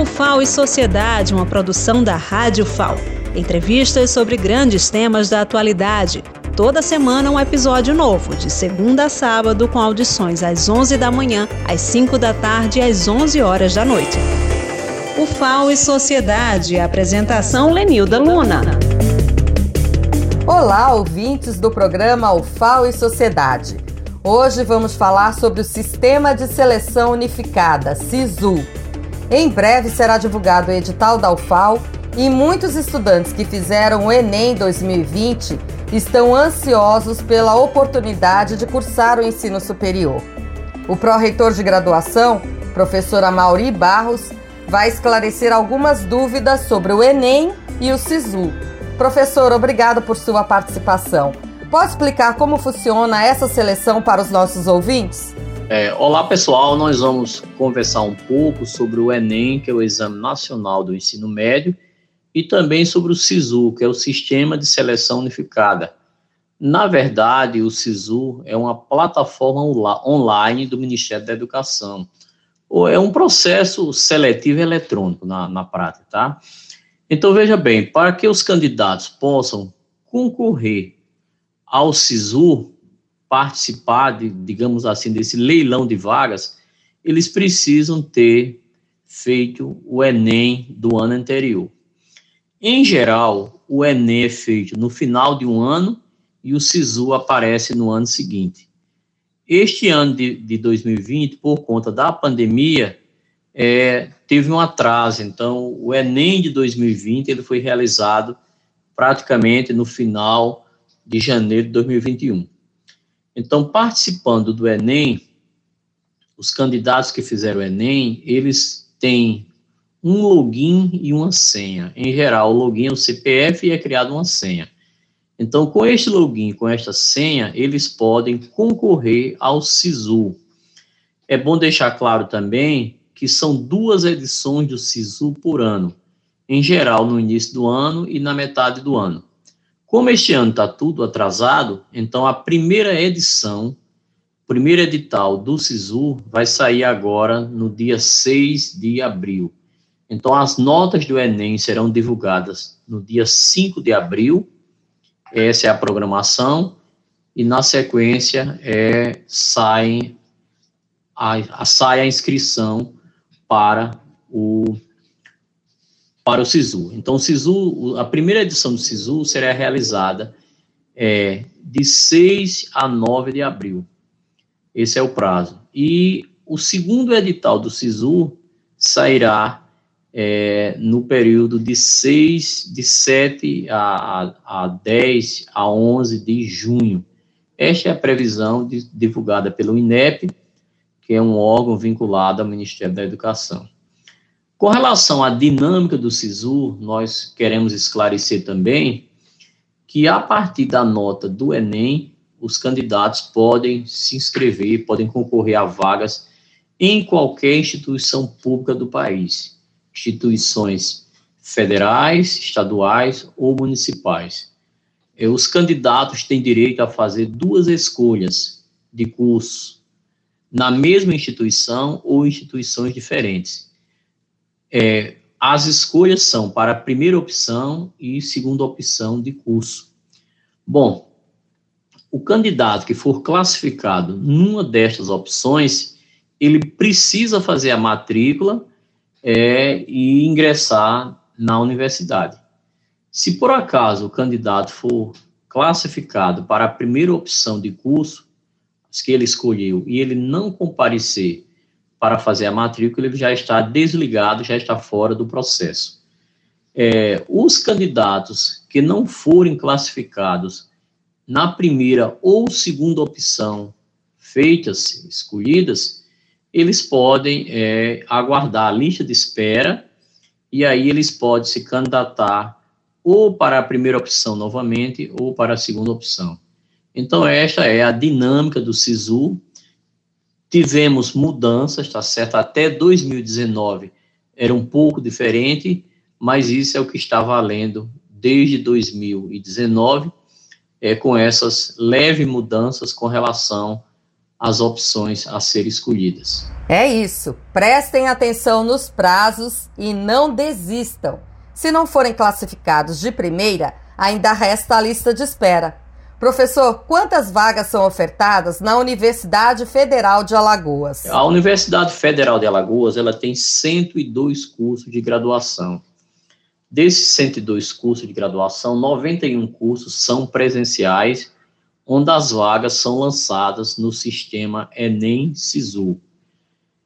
O FAO e Sociedade, uma produção da Rádio FAO. Entrevistas sobre grandes temas da atualidade. Toda semana um episódio novo, de segunda a sábado, com audições às 11 da manhã, às 5 da tarde e às 11 horas da noite. O FAO e Sociedade, apresentação Lenilda Luna. Olá, ouvintes do programa UFAO e Sociedade. Hoje vamos falar sobre o Sistema de Seleção Unificada, SISU. Em breve será divulgado o edital da UFAO e muitos estudantes que fizeram o Enem 2020 estão ansiosos pela oportunidade de cursar o ensino superior. O pró-reitor de graduação, professor Amauri Barros, vai esclarecer algumas dúvidas sobre o Enem e o SISU. Professor, obrigado por sua participação. Pode explicar como funciona essa seleção para os nossos ouvintes? É, olá pessoal, nós vamos conversar um pouco sobre o Enem, que é o Exame Nacional do Ensino Médio, e também sobre o SISU, que é o Sistema de Seleção Unificada. Na verdade, o SISU é uma plataforma online do Ministério da Educação. É um processo seletivo eletrônico na, na prática, tá? Então, veja bem, para que os candidatos possam concorrer ao SISU participar, de, digamos assim, desse leilão de vagas, eles precisam ter feito o Enem do ano anterior. Em geral, o Enem é feito no final de um ano e o SISU aparece no ano seguinte. Este ano de, de 2020, por conta da pandemia, é, teve um atraso. Então, o Enem de 2020 ele foi realizado praticamente no final de janeiro de 2021. Então, participando do Enem, os candidatos que fizeram o Enem, eles têm um login e uma senha. Em geral, o login é o CPF e é criado uma senha. Então, com este login, com esta senha, eles podem concorrer ao SISU. É bom deixar claro também que são duas edições do SISU por ano, em geral no início do ano e na metade do ano. Como este ano está tudo atrasado, então a primeira edição, primeiro edital do SISU, vai sair agora no dia 6 de abril. Então, as notas do Enem serão divulgadas no dia 5 de abril, essa é a programação, e na sequência é, sai, a, a, sai a inscrição para o para o SISU. Então, o SISU, a primeira edição do SISU será realizada é, de 6 a 9 de abril. Esse é o prazo. E o segundo edital do SISU sairá é, no período de 6, de 7 a, a, a 10 a 11 de junho. Esta é a previsão de, divulgada pelo INEP, que é um órgão vinculado ao Ministério da Educação. Com relação à dinâmica do SISU, nós queremos esclarecer também que a partir da nota do Enem, os candidatos podem se inscrever, podem concorrer a vagas em qualquer instituição pública do país, instituições federais, estaduais ou municipais. Os candidatos têm direito a fazer duas escolhas de curso na mesma instituição ou instituições diferentes é, as escolhas são para primeira opção e segunda opção de curso. Bom, o candidato que for classificado numa destas opções, ele precisa fazer a matrícula é, e ingressar na universidade. Se por acaso o candidato for classificado para a primeira opção de curso, que ele escolheu, e ele não comparecer para fazer a matrícula, ele já está desligado, já está fora do processo. É, os candidatos que não forem classificados na primeira ou segunda opção feitas, escolhidas, eles podem é, aguardar a lista de espera e aí eles podem se candidatar ou para a primeira opção novamente ou para a segunda opção. Então, esta é a dinâmica do SISU, Tivemos mudanças, tá certo? Até 2019 era um pouco diferente, mas isso é o que está valendo desde 2019, é, com essas leves mudanças com relação as opções a serem escolhidas. É isso. Prestem atenção nos prazos e não desistam. Se não forem classificados de primeira, ainda resta a lista de espera. Professor, quantas vagas são ofertadas na Universidade Federal de Alagoas? A Universidade Federal de Alagoas ela tem 102 cursos de graduação. Desses 102 cursos de graduação, 91 cursos são presenciais, onde as vagas são lançadas no sistema Enem-Sisu.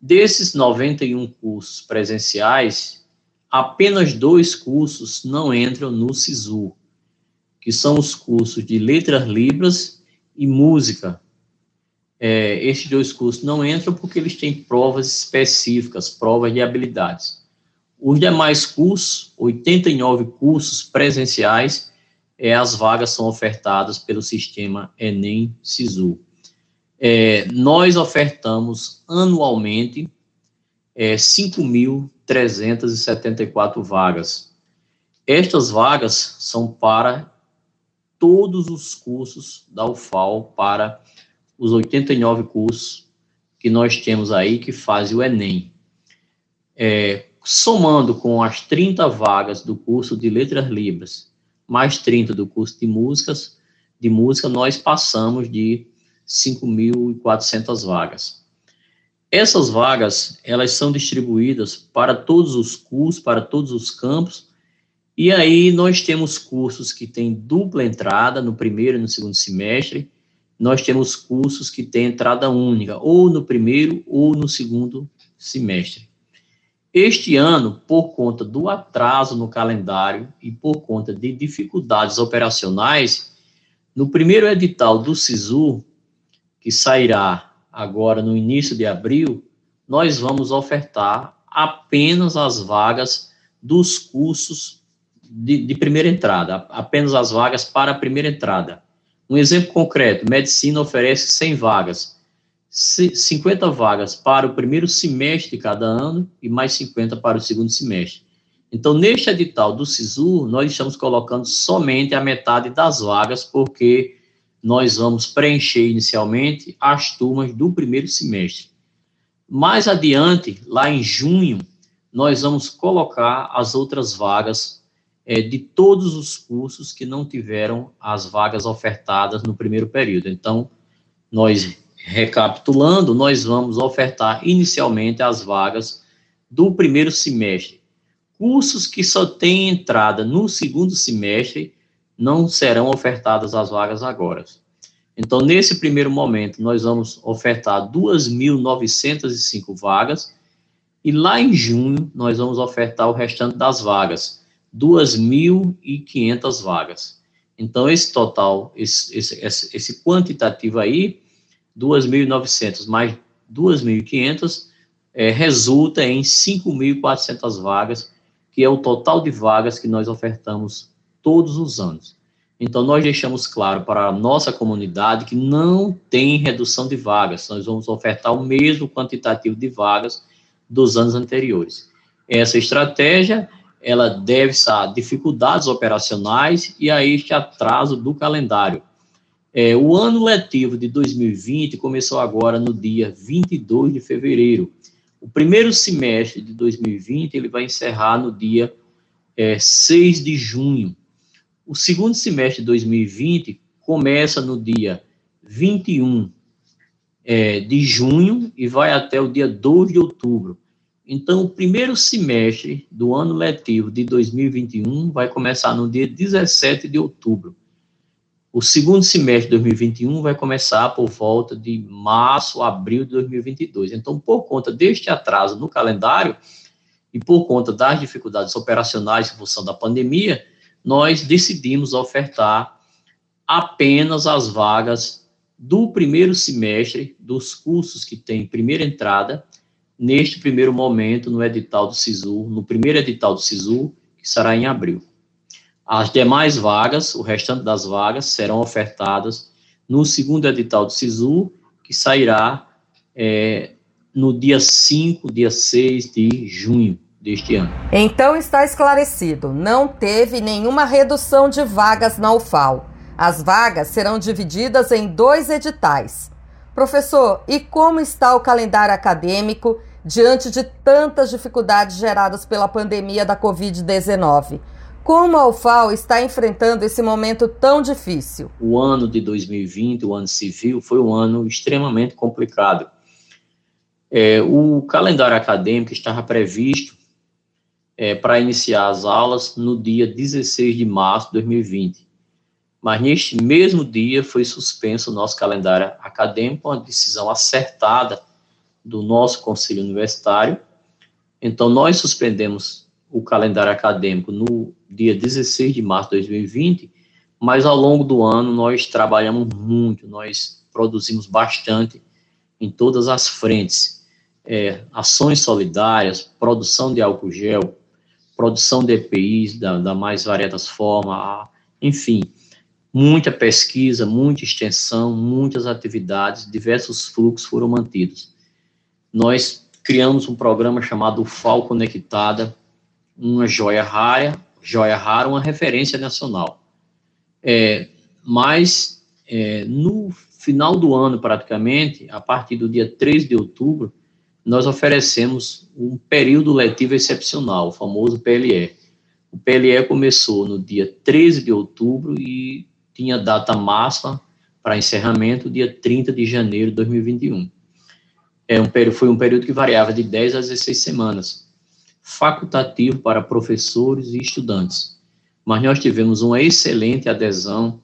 Desses 91 cursos presenciais, apenas dois cursos não entram no SISU, que são os cursos de Letras Libras e Música. É, estes dois cursos não entram porque eles têm provas específicas, provas de habilidades. Os demais cursos, 89 cursos presenciais, é, as vagas são ofertadas pelo sistema Enem-Sisu. É, nós ofertamos anualmente é, 5.374 vagas. Estas vagas são para todos os cursos da UFAL para os 89 cursos que nós temos aí que fazem o Enem. É, somando com as 30 vagas do curso de Letras Libras, mais 30 do curso de músicas, de música, nós passamos de 5.400 vagas. Essas vagas, elas são distribuídas para todos os cursos, para todos os campos, e aí nós temos cursos que têm dupla entrada no primeiro e no segundo semestre, nós temos cursos que têm entrada única, ou no primeiro ou no segundo semestre. Este ano, por conta do atraso no calendário e por conta de dificuldades operacionais, no primeiro edital do SISU, que sairá agora no início de abril, nós vamos ofertar apenas as vagas dos cursos de, de primeira entrada, apenas as vagas para a primeira entrada. Um exemplo concreto: medicina oferece 100 vagas, 50 vagas para o primeiro semestre de cada ano e mais 50 para o segundo semestre. Então, neste edital do SISU, nós estamos colocando somente a metade das vagas, porque nós vamos preencher inicialmente as turmas do primeiro semestre. Mais adiante, lá em junho, nós vamos colocar as outras vagas é, de todos os cursos que não tiveram as vagas ofertadas no primeiro período. Então, nós, recapitulando, nós vamos ofertar inicialmente as vagas do primeiro semestre. Cursos que só têm entrada no segundo semestre não serão ofertadas as vagas agora. Então, nesse primeiro momento, nós vamos ofertar 2.905 vagas e lá em junho nós vamos ofertar o restante das vagas. 2.500 vagas. Então, esse total, esse, esse, esse quantitativo aí, 2.900 mais 2.500, é, resulta em 5.400 vagas, que é o total de vagas que nós ofertamos todos os anos. Então, nós deixamos claro para a nossa comunidade que não tem redução de vagas, nós vamos ofertar o mesmo quantitativo de vagas dos anos anteriores. Essa estratégia ela deve-se a dificuldades operacionais e a este atraso do calendário. É, o ano letivo de 2020 começou agora no dia 22 de fevereiro. O primeiro semestre de 2020 ele vai encerrar no dia é, 6 de junho. O segundo semestre de 2020 começa no dia 21 é, de junho e vai até o dia 2 de outubro. Então, o primeiro semestre do ano letivo de 2021 vai começar no dia 17 de outubro. O segundo semestre de 2021 vai começar por volta de março, abril de 2022. Então, por conta deste atraso no calendário e por conta das dificuldades operacionais em função da pandemia, nós decidimos ofertar apenas as vagas do primeiro semestre dos cursos que têm primeira entrada neste primeiro momento no edital do SISU, no primeiro edital do SISU, que será em abril. As demais vagas, o restante das vagas, serão ofertadas no segundo edital do SISU, que sairá é, no dia 5, dia 6 de junho deste ano. Então está esclarecido, não teve nenhuma redução de vagas na UFAL. As vagas serão divididas em dois editais. Professor, e como está o calendário acadêmico diante de tantas dificuldades geradas pela pandemia da Covid-19? Como a UFAO está enfrentando esse momento tão difícil? O ano de 2020, o ano civil, foi um ano extremamente complicado. É, o calendário acadêmico estava previsto é, para iniciar as aulas no dia 16 de março de 2020 mas neste mesmo dia foi suspenso o nosso calendário acadêmico, uma decisão acertada do nosso conselho universitário. Então, nós suspendemos o calendário acadêmico no dia 16 de março de 2020, mas ao longo do ano nós trabalhamos muito, nós produzimos bastante em todas as frentes. É, ações solidárias, produção de álcool gel, produção de EPIs da, da mais variadas formas, enfim, muita pesquisa, muita extensão, muitas atividades, diversos fluxos foram mantidos. Nós criamos um programa chamado FAO Conectada, uma joia rara, joia rara, uma referência nacional. É, mas é, no final do ano, praticamente, a partir do dia 3 de outubro, nós oferecemos um período letivo excepcional, o famoso PLE. O PLE começou no dia 13 de outubro e tinha data máxima para encerramento, dia 30 de janeiro de 2021. É um período, foi um período que variava de 10 a 16 semanas, facultativo para professores e estudantes. Mas nós tivemos uma excelente adesão,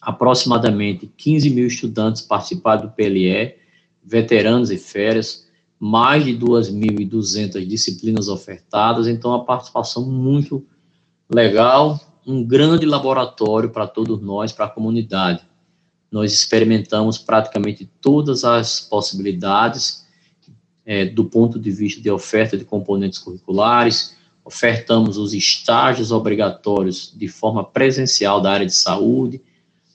aproximadamente 15 mil estudantes participaram do PLE, veteranos e férias, mais de 2.200 disciplinas ofertadas, então a participação muito legal, um grande laboratório para todos nós, para a comunidade. Nós experimentamos praticamente todas as possibilidades é, do ponto de vista de oferta de componentes curriculares, ofertamos os estágios obrigatórios de forma presencial da área de saúde,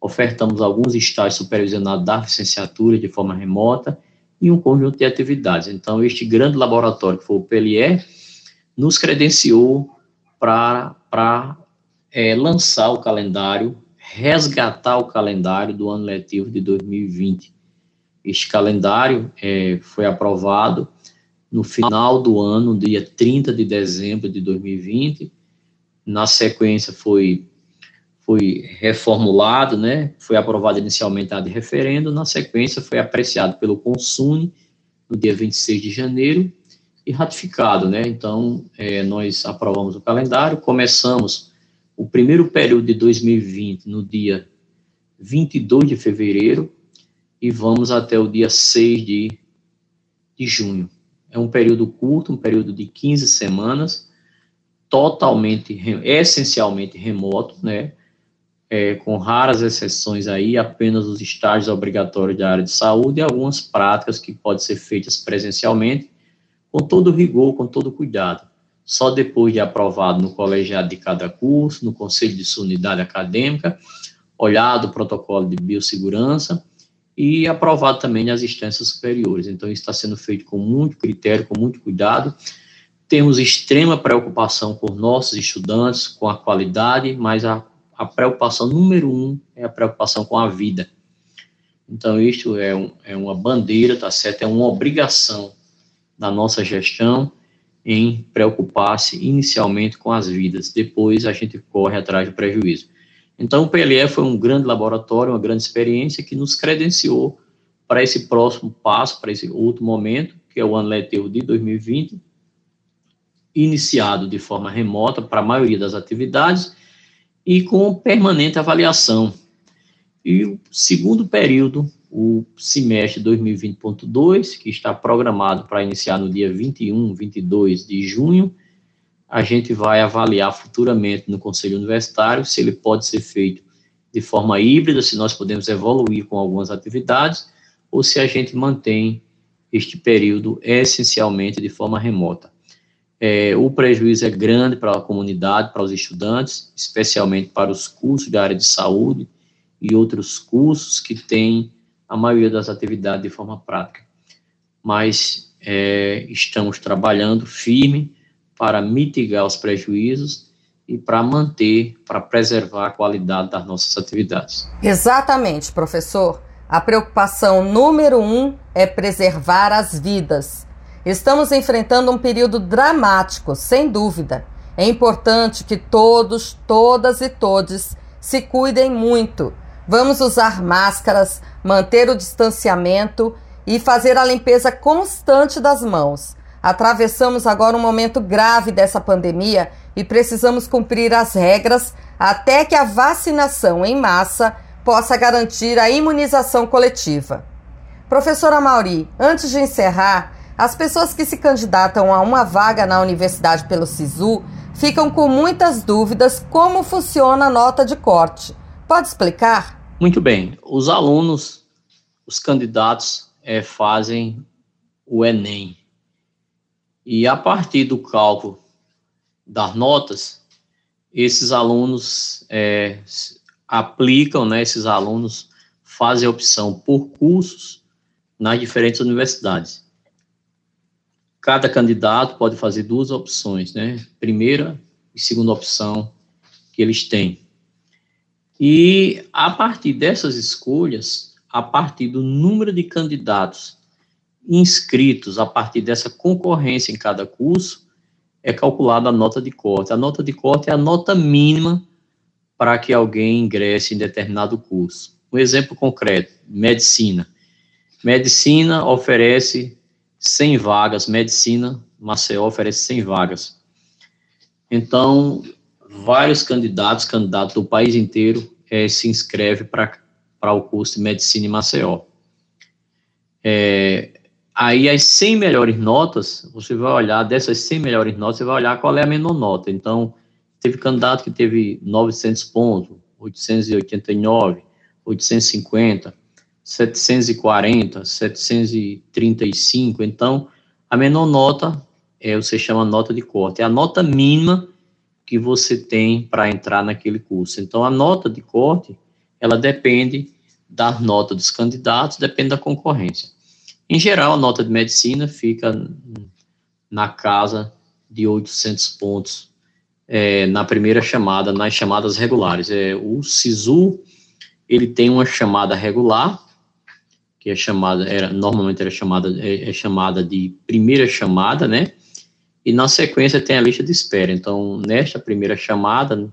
ofertamos alguns estágios supervisionados da licenciatura de forma remota e um conjunto de atividades. Então, este grande laboratório, que foi o PLE, nos credenciou para é, lançar o calendário, resgatar o calendário do ano letivo de 2020. Este calendário é, foi aprovado no final do ano, dia 30 de dezembro de 2020. Na sequência foi foi reformulado, né? Foi aprovado inicialmente a de referendo, na sequência foi apreciado pelo Consune no dia 26 de janeiro e ratificado, né? Então, é, nós aprovamos o calendário, começamos o primeiro período de 2020 no dia 22 de fevereiro e vamos até o dia 6 de, de junho. É um período curto, um período de 15 semanas, totalmente, essencialmente remoto, né? É, com raras exceções aí, apenas os estágios obrigatórios da área de saúde e algumas práticas que podem ser feitas presencialmente, com todo rigor, com todo cuidado só depois de aprovado no colegiado de cada curso, no conselho de sua unidade acadêmica, olhado o protocolo de biossegurança e aprovado também nas instâncias superiores. Então, isso está sendo feito com muito critério, com muito cuidado. Temos extrema preocupação com nossos estudantes, com a qualidade, mas a, a preocupação número um é a preocupação com a vida. Então, isto é, um, é uma bandeira, tá certo? É uma obrigação da nossa gestão em preocupar-se inicialmente com as vidas, depois a gente corre atrás do prejuízo. Então, o PLE foi um grande laboratório, uma grande experiência que nos credenciou para esse próximo passo, para esse outro momento, que é o ano letivo de 2020, iniciado de forma remota para a maioria das atividades e com permanente avaliação. E o segundo período o semestre 2020.2, que está programado para iniciar no dia 21, 22 de junho, a gente vai avaliar futuramente no Conselho Universitário se ele pode ser feito de forma híbrida, se nós podemos evoluir com algumas atividades, ou se a gente mantém este período essencialmente de forma remota. É, o prejuízo é grande para a comunidade, para os estudantes, especialmente para os cursos da área de saúde e outros cursos que têm a maioria das atividades de forma prática. Mas é, estamos trabalhando firme para mitigar os prejuízos e para manter, para preservar a qualidade das nossas atividades. Exatamente, professor. A preocupação número um é preservar as vidas. Estamos enfrentando um período dramático, sem dúvida. É importante que todos, todas e todes se cuidem muito. Vamos usar máscaras, manter o distanciamento e fazer a limpeza constante das mãos. Atravessamos agora um momento grave dessa pandemia e precisamos cumprir as regras até que a vacinação em massa possa garantir a imunização coletiva. Professora Mauri, antes de encerrar, as pessoas que se candidatam a uma vaga na universidade pelo SISU ficam com muitas dúvidas como funciona a nota de corte. Pode explicar? Muito bem. Os alunos, os candidatos, é, fazem o Enem. E a partir do cálculo das notas, esses alunos é, aplicam, né, esses alunos fazem a opção por cursos nas diferentes universidades. Cada candidato pode fazer duas opções, né? Primeira e segunda opção que eles têm. E a partir dessas escolhas, a partir do número de candidatos inscritos, a partir dessa concorrência em cada curso, é calculada a nota de corte. A nota de corte é a nota mínima para que alguém ingresse em determinado curso. Um exemplo concreto: medicina. Medicina oferece 100 vagas, medicina, Maceió oferece 100 vagas. Então, vários candidatos, candidatos do país inteiro, é, se inscreve para o curso de medicina em Maceió. É, aí, as 100 melhores notas, você vai olhar, dessas 100 melhores notas, você vai olhar qual é a menor nota. Então, teve candidato que teve 900 pontos, 889, 850, 740, 735. Então, a menor nota é você chama nota de corte, é a nota mínima que você tem para entrar naquele curso. Então, a nota de corte, ela depende da nota dos candidatos, depende da concorrência. Em geral, a nota de medicina fica na casa de 800 pontos é, na primeira chamada, nas chamadas regulares. É, o SISU, ele tem uma chamada regular, que é chamada, era, normalmente era chamada, é, é chamada de primeira chamada, né? E na sequência tem a lista de espera. Então, nesta primeira chamada,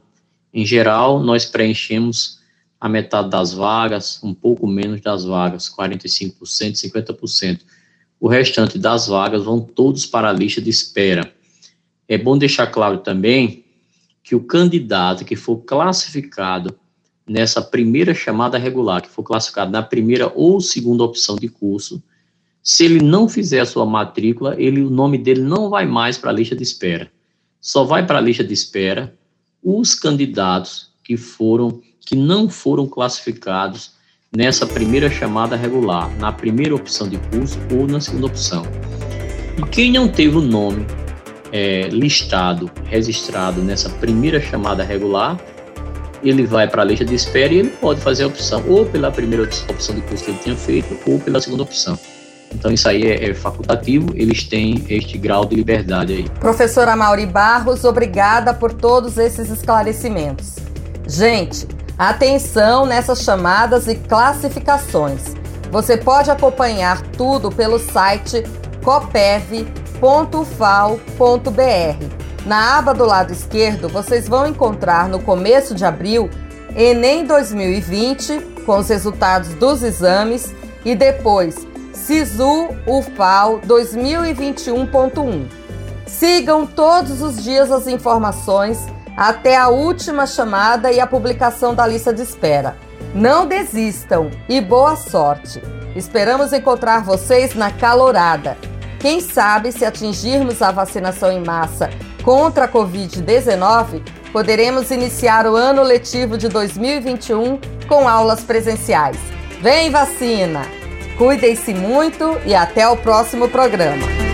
em geral, nós preenchemos a metade das vagas, um pouco menos das vagas, 45%, 50%. O restante das vagas vão todos para a lista de espera. É bom deixar claro também que o candidato que for classificado nessa primeira chamada regular, que for classificado na primeira ou segunda opção de curso, se ele não fizer a sua matrícula, ele, o nome dele não vai mais para a lista de espera. Só vai para a lista de espera os candidatos que foram que não foram classificados nessa primeira chamada regular, na primeira opção de curso ou na segunda opção. E quem não teve o nome é, listado, registrado nessa primeira chamada regular, ele vai para a lista de espera e ele pode fazer a opção ou pela primeira opção de curso que ele tinha feito ou pela segunda opção. Então isso aí é, é, facultativo, eles têm este grau de liberdade aí. Professora Mauri Barros, obrigada por todos esses esclarecimentos. Gente, atenção nessas chamadas e classificações. Você pode acompanhar tudo pelo site copev.ufal.br. Na aba do lado esquerdo, vocês vão encontrar no começo de abril Enem 2020, com os resultados dos exames, e depois Sisu UFAL 2021.1. Sigam todos os dias as informações até a última chamada e a publicação da lista de espera. Não desistam e boa sorte! Esperamos encontrar vocês na calorada. Quem sabe, se atingirmos a vacinação em massa contra a Covid-19, poderemos iniciar o ano letivo de 2021 com aulas presenciais. Vem vacina! Cuidem-se muito e até o próximo programa.